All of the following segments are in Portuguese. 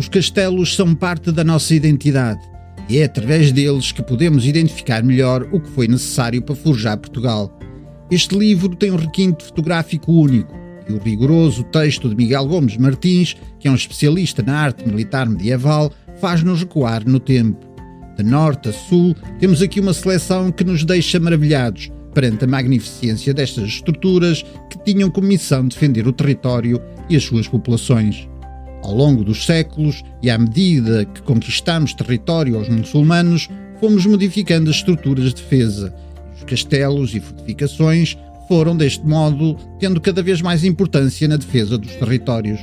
Os castelos são parte da nossa identidade e é através deles que podemos identificar melhor o que foi necessário para forjar Portugal. Este livro tem um requinte fotográfico único e o rigoroso texto de Miguel Gomes Martins, que é um especialista na arte militar medieval, faz-nos recuar no tempo. De norte a sul, temos aqui uma seleção que nos deixa maravilhados perante a magnificência destas estruturas que tinham como missão defender o território e as suas populações. Ao longo dos séculos e à medida que conquistamos território aos muçulmanos, fomos modificando as estruturas de defesa. Os castelos e fortificações foram, deste modo, tendo cada vez mais importância na defesa dos territórios.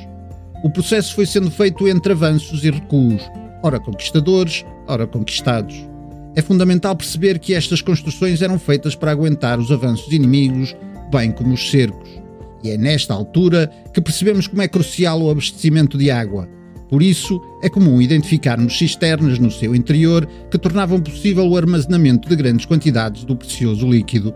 O processo foi sendo feito entre avanços e recuos, ora conquistadores, ora conquistados. É fundamental perceber que estas construções eram feitas para aguentar os avanços inimigos, bem como os cercos. E é nesta altura que percebemos como é crucial o abastecimento de água. Por isso, é comum identificarmos cisternas no seu interior que tornavam possível o armazenamento de grandes quantidades do precioso líquido.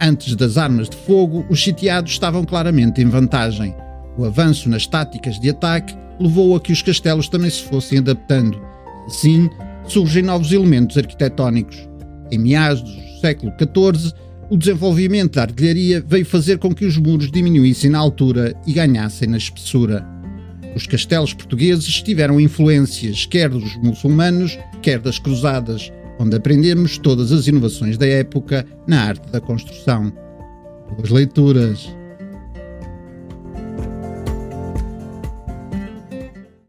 Antes das armas de fogo, os sitiados estavam claramente em vantagem. O avanço nas táticas de ataque levou a que os castelos também se fossem adaptando. Assim, surgem novos elementos arquitetónicos. Em meados do século XIV, o desenvolvimento da artilharia veio fazer com que os muros diminuíssem na altura e ganhassem na espessura. Os castelos portugueses tiveram influências quer dos muçulmanos, quer das cruzadas, onde aprendemos todas as inovações da época na arte da construção. Boas leituras!